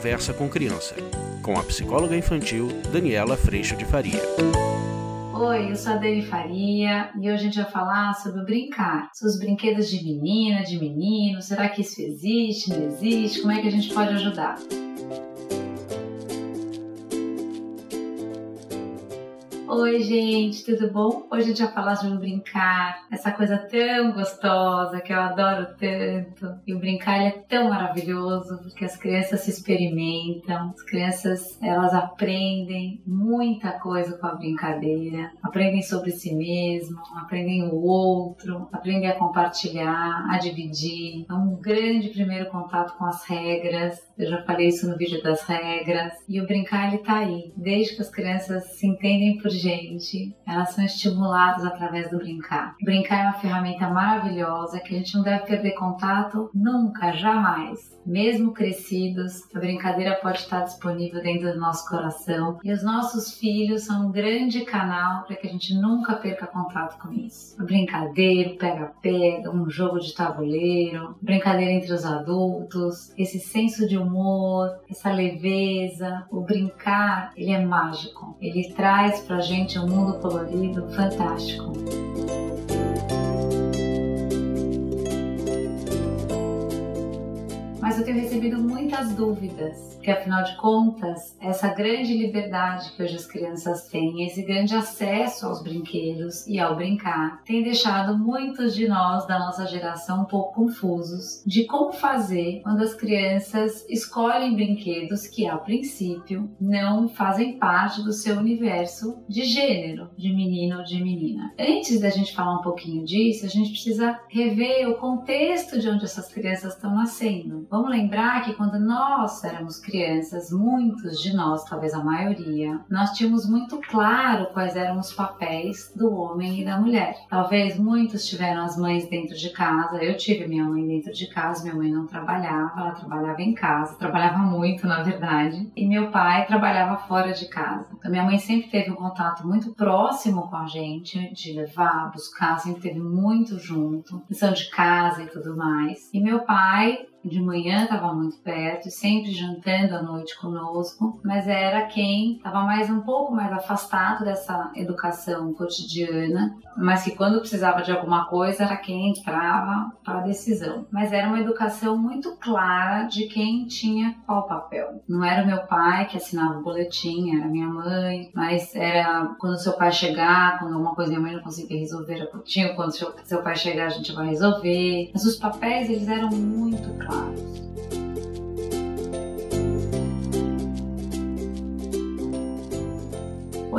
Conversa com Criança, com a psicóloga infantil Daniela Freixo de Faria. Oi, eu sou a Dani Faria e hoje a gente vai falar sobre brincar. Sobre os brinquedos de menina, de menino, será que isso existe, não existe? Como é que a gente pode ajudar? Oi, gente, tudo bom? Hoje a gente vai falar sobre brincar, essa coisa tão gostosa que eu adoro tanto. E o brincar é tão maravilhoso porque as crianças se experimentam, as crianças elas aprendem muita coisa com a brincadeira, aprendem sobre si mesmo, aprendem o outro, aprendem a compartilhar, a dividir. É um grande primeiro contato com as regras. Eu já falei isso no vídeo das regras. E o brincar ele tá aí, desde que as crianças se entendem por gente, elas são estimuladas através do brincar. Brincar é uma ferramenta maravilhosa que a gente não deve perder contato nunca, jamais. Mesmo crescidos, a brincadeira pode estar disponível dentro do nosso coração e os nossos filhos são um grande canal para que a gente nunca perca contato com isso. Brincadeira, pega-pega, um jogo de tabuleiro, brincadeira entre os adultos, esse senso de humor, essa leveza, o brincar, ele é mágico. Ele traz pra gente um mundo colorido fantástico. mas eu tenho recebido muitas dúvidas, que afinal de contas, essa grande liberdade que hoje as crianças têm, esse grande acesso aos brinquedos e ao brincar, tem deixado muitos de nós da nossa geração um pouco confusos de como fazer quando as crianças escolhem brinquedos que a princípio não fazem parte do seu universo de gênero, de menino ou de menina. Antes da gente falar um pouquinho disso, a gente precisa rever o contexto de onde essas crianças estão nascendo. Vamos lembrar que quando nós éramos crianças, muitos de nós, talvez a maioria, nós tínhamos muito claro quais eram os papéis do homem e da mulher. Talvez muitos tiveram as mães dentro de casa. Eu tive minha mãe dentro de casa, minha mãe não trabalhava, ela trabalhava em casa, trabalhava muito, na verdade, e meu pai trabalhava fora de casa. Então minha mãe sempre teve um contato muito próximo com a gente, de levar, buscar, sempre teve muito junto, lição de casa e tudo mais. E meu pai de manhã estava muito perto, sempre jantando à noite conosco, mas era quem estava mais um pouco mais afastado dessa educação cotidiana, mas que quando precisava de alguma coisa era quem entrava para a decisão. Mas era uma educação muito clara de quem tinha qual papel. Não era o meu pai que assinava o boletim, era minha mãe, mas era quando seu pai chegar, quando alguma coisa minha mãe não conseguia resolver, era contigo, quando seu, seu pai chegar a gente vai resolver. Mas os papéis eles eram muito claros claros.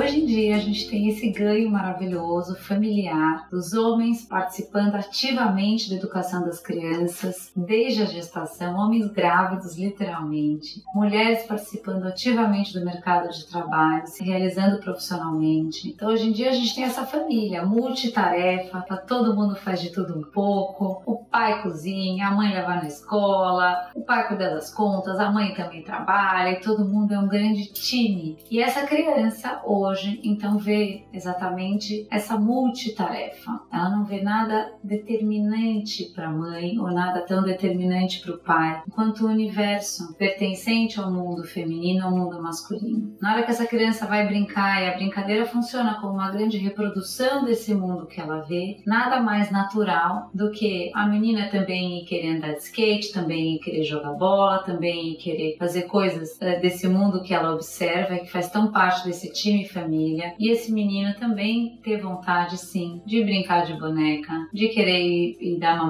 Hoje em dia a gente tem esse ganho maravilhoso familiar dos homens participando ativamente da educação das crianças desde a gestação, homens grávidos literalmente, mulheres participando ativamente do mercado de trabalho, se realizando profissionalmente. Então hoje em dia a gente tem essa família multitarefa, tá todo mundo faz de tudo um pouco. O pai cozinha, a mãe leva na escola, o pai cuida das contas, a mãe também trabalha e todo mundo é um grande time. E essa criança hoje, então, vê exatamente essa multitarefa. Ela não vê nada determinante para a mãe ou nada tão determinante para o pai, enquanto o universo pertencente ao mundo feminino ao mundo masculino. Na hora que essa criança vai brincar e a brincadeira funciona como uma grande reprodução desse mundo que ela vê, nada mais natural do que a menina também querer andar de skate, também querer jogar bola, também querer fazer coisas eh, desse mundo que ela observa e que faz tão parte desse time família. E esse menino também ter vontade, sim, de brincar de boneca, de querer ir, ir dar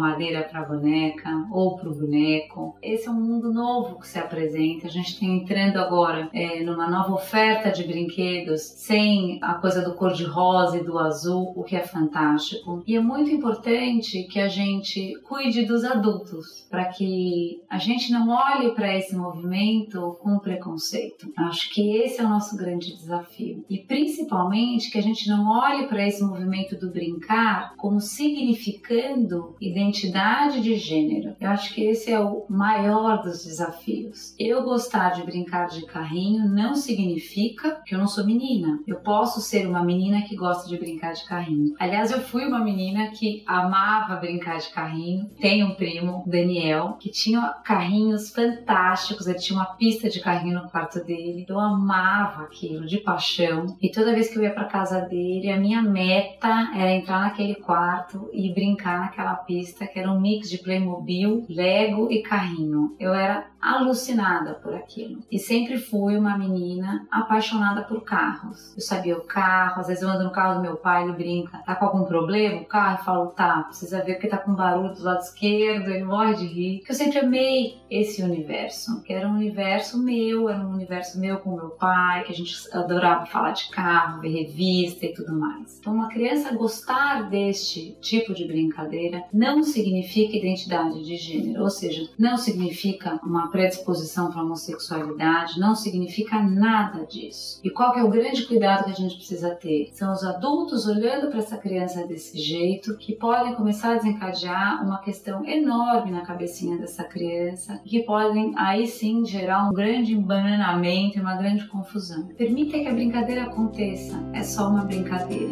para a boneca ou para o boneco. Esse é um mundo novo que se apresenta. A gente está entrando agora é, numa nova oferta de brinquedos sem a coisa do cor-de-rosa e do azul, o que é fantástico. E é muito importante que a gente cuide dos adultos para que a gente não olhe para esse movimento com preconceito. Acho que esse é o nosso grande desafio. E principalmente que a gente não olhe para esse movimento do brincar como significando identidade de gênero. Eu acho que esse é o maior dos desafios. Eu gostar de brincar de carrinho não significa que eu não sou menina. Eu posso ser uma menina que gosta de brincar de carrinho. Aliás, eu fui uma menina que amava brincar de carrinho. Tenho um primo, Daniel, que tinha carrinhos fantásticos. Ele tinha uma pista de carrinho no quarto dele. Eu amava aquilo de paixão. E toda vez que eu ia para casa dele, a minha meta era entrar naquele quarto e brincar naquela pista que era um mix de Playmobil, Lego e carrinho. Eu era alucinada por aquilo. E sempre fui uma menina apaixonada por carros. Eu sabia o carro, às vezes eu ando no carro do meu pai, ele brinca, tá com algum problema? O carro, eu falo, tá, precisa ver porque tá com barulho do lado esquerdo, ele morre de rir. Que eu sempre amei esse universo, que era um universo meu, era um universo meu com meu pai, que a gente adorava falar de carro, ver revista e tudo mais. Então, uma criança gostar deste tipo de brincadeira não significa identidade de gênero, ou seja, não significa uma predisposição para homossexualidade, não significa nada disso. E qual é o grande cuidado que a gente precisa ter? São os adultos olhando para essa criança desse jeito que podem começar a desencadear uma questão enorme na cabecinha dessa criança, que podem aí sim gerar um grande embananamento e uma grande confusão. Permita que a brincadeira aconteça, é só uma brincadeira.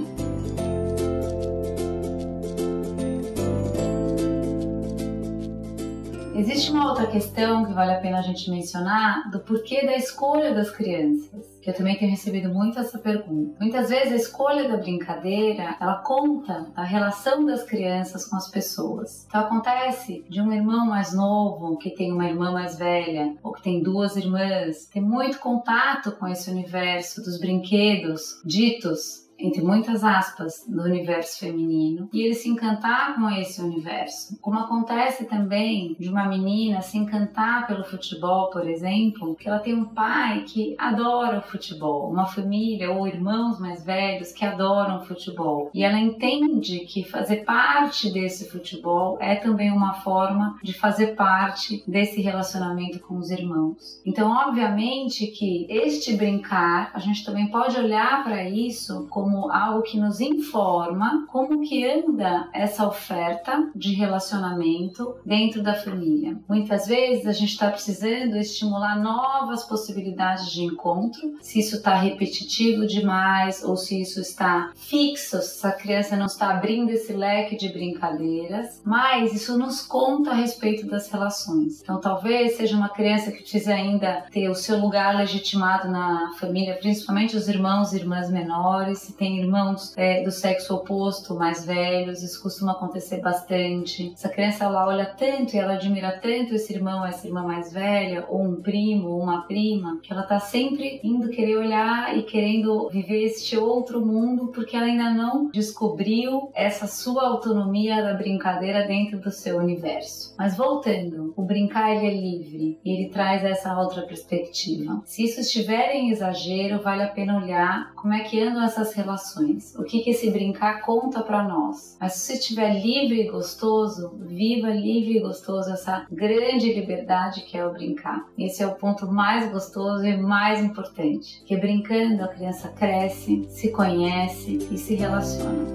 Existe uma outra questão que vale a pena a gente mencionar do porquê da escolha das crianças, que eu também tenho recebido muito essa pergunta. Muitas vezes a escolha da brincadeira, ela conta a relação das crianças com as pessoas. Então acontece de um irmão mais novo que tem uma irmã mais velha, ou que tem duas irmãs, tem muito contato com esse universo dos brinquedos ditos entre muitas aspas, do universo feminino e ele se encantar com esse universo. Como acontece também de uma menina se encantar pelo futebol, por exemplo, que ela tem um pai que adora o futebol, uma família ou irmãos mais velhos que adoram o futebol. E ela entende que fazer parte desse futebol é também uma forma de fazer parte desse relacionamento com os irmãos. Então, obviamente que este brincar, a gente também pode olhar para isso como como algo que nos informa como que anda essa oferta de relacionamento dentro da família. Muitas vezes a gente está precisando estimular novas possibilidades de encontro, se isso está repetitivo demais ou se isso está fixo, se a criança não está abrindo esse leque de brincadeiras, mas isso nos conta a respeito das relações. Então talvez seja uma criança que precisa ainda ter o seu lugar legitimado na família, principalmente os irmãos e irmãs menores, tem irmãos é, do sexo oposto, mais velhos, isso costuma acontecer bastante. Essa criança ela olha tanto e ela admira tanto esse irmão, essa irmã mais velha, ou um primo, ou uma prima, que ela tá sempre indo querer olhar e querendo viver este outro mundo, porque ela ainda não descobriu essa sua autonomia da brincadeira dentro do seu universo. Mas voltando, o brincar ele é livre e ele traz essa outra perspectiva. Se isso estiver em exagero, vale a pena olhar como é que andam essas relações relações. O que, que esse brincar conta para nós? Mas se você estiver livre e gostoso, viva livre e gostoso essa grande liberdade que é o brincar. Esse é o ponto mais gostoso e mais importante. Que brincando a criança cresce, se conhece e se relaciona.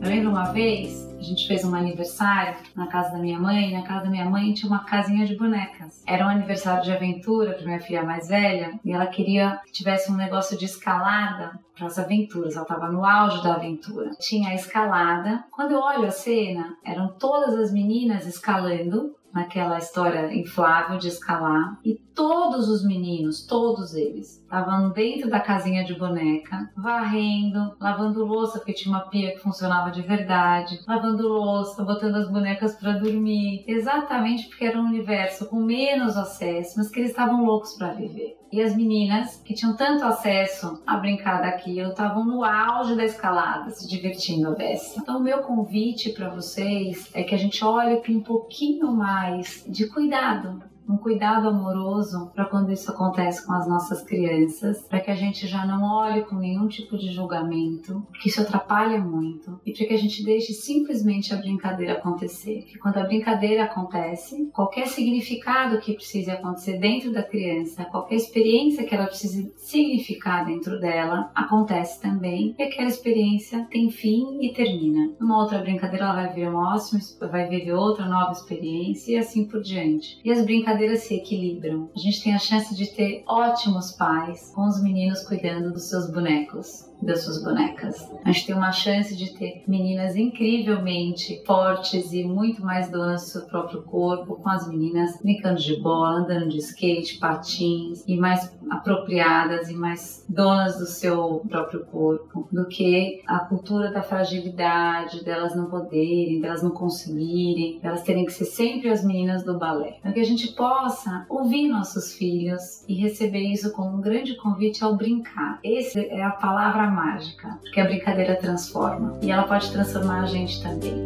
Eu lembro uma vez a gente fez um aniversário na casa da minha mãe. Na casa da minha mãe tinha uma casinha de bonecas. Era um aniversário de aventura para minha filha mais velha e ela queria que tivesse um negócio de escalada para as aventuras. Ela estava no auge da aventura. Tinha a escalada. Quando eu olho a cena, eram todas as meninas escalando naquela história inflável de escalar e todos os meninos, todos eles, estavam dentro da casinha de boneca, varrendo, lavando louça, porque tinha uma pia que funcionava de verdade, lavando louça, botando as bonecas para dormir, exatamente porque era um universo com menos acesso, mas que eles estavam loucos para viver. E as meninas, que tinham tanto acesso a brincar daquilo, estavam no auge da escalada, se divertindo a beça. Então, meu convite para vocês é que a gente olhe com um pouquinho mais de cuidado um cuidado amoroso para quando isso acontece com as nossas crianças, para que a gente já não olhe com nenhum tipo de julgamento, porque isso atrapalha muito, e para que a gente deixe simplesmente a brincadeira acontecer. Que quando a brincadeira acontece, qualquer significado que precise acontecer dentro da criança, qualquer experiência que ela precise significar dentro dela, acontece também, e aquela experiência tem fim e termina. Numa outra brincadeira, ela vai viver uma ótima, vai viver outra nova experiência e assim por diante. E as brincadeiras se equilibram. A gente tem a chance de ter ótimos pais com os meninos cuidando dos seus bonecos das suas bonecas. A gente tem uma chance de ter meninas incrivelmente fortes e muito mais donas do seu próprio corpo, com as meninas brincando de bola, andando de skate, patins e mais apropriadas e mais donas do seu próprio corpo do que a cultura da fragilidade, delas não poderem, delas não conseguirem, delas terem que ser sempre as meninas do balé. Então que a gente possa ouvir nossos filhos e receber isso como um grande convite ao brincar. Essa é a palavra mágica, porque a brincadeira transforma e ela pode transformar a gente também.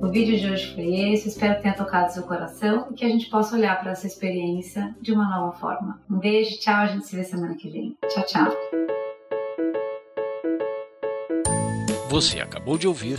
O vídeo de hoje foi esse, espero que tenha tocado seu coração e que a gente possa olhar para essa experiência de uma nova forma. Um beijo, tchau, a gente se vê semana que vem. Tchau, tchau. Você acabou de ouvir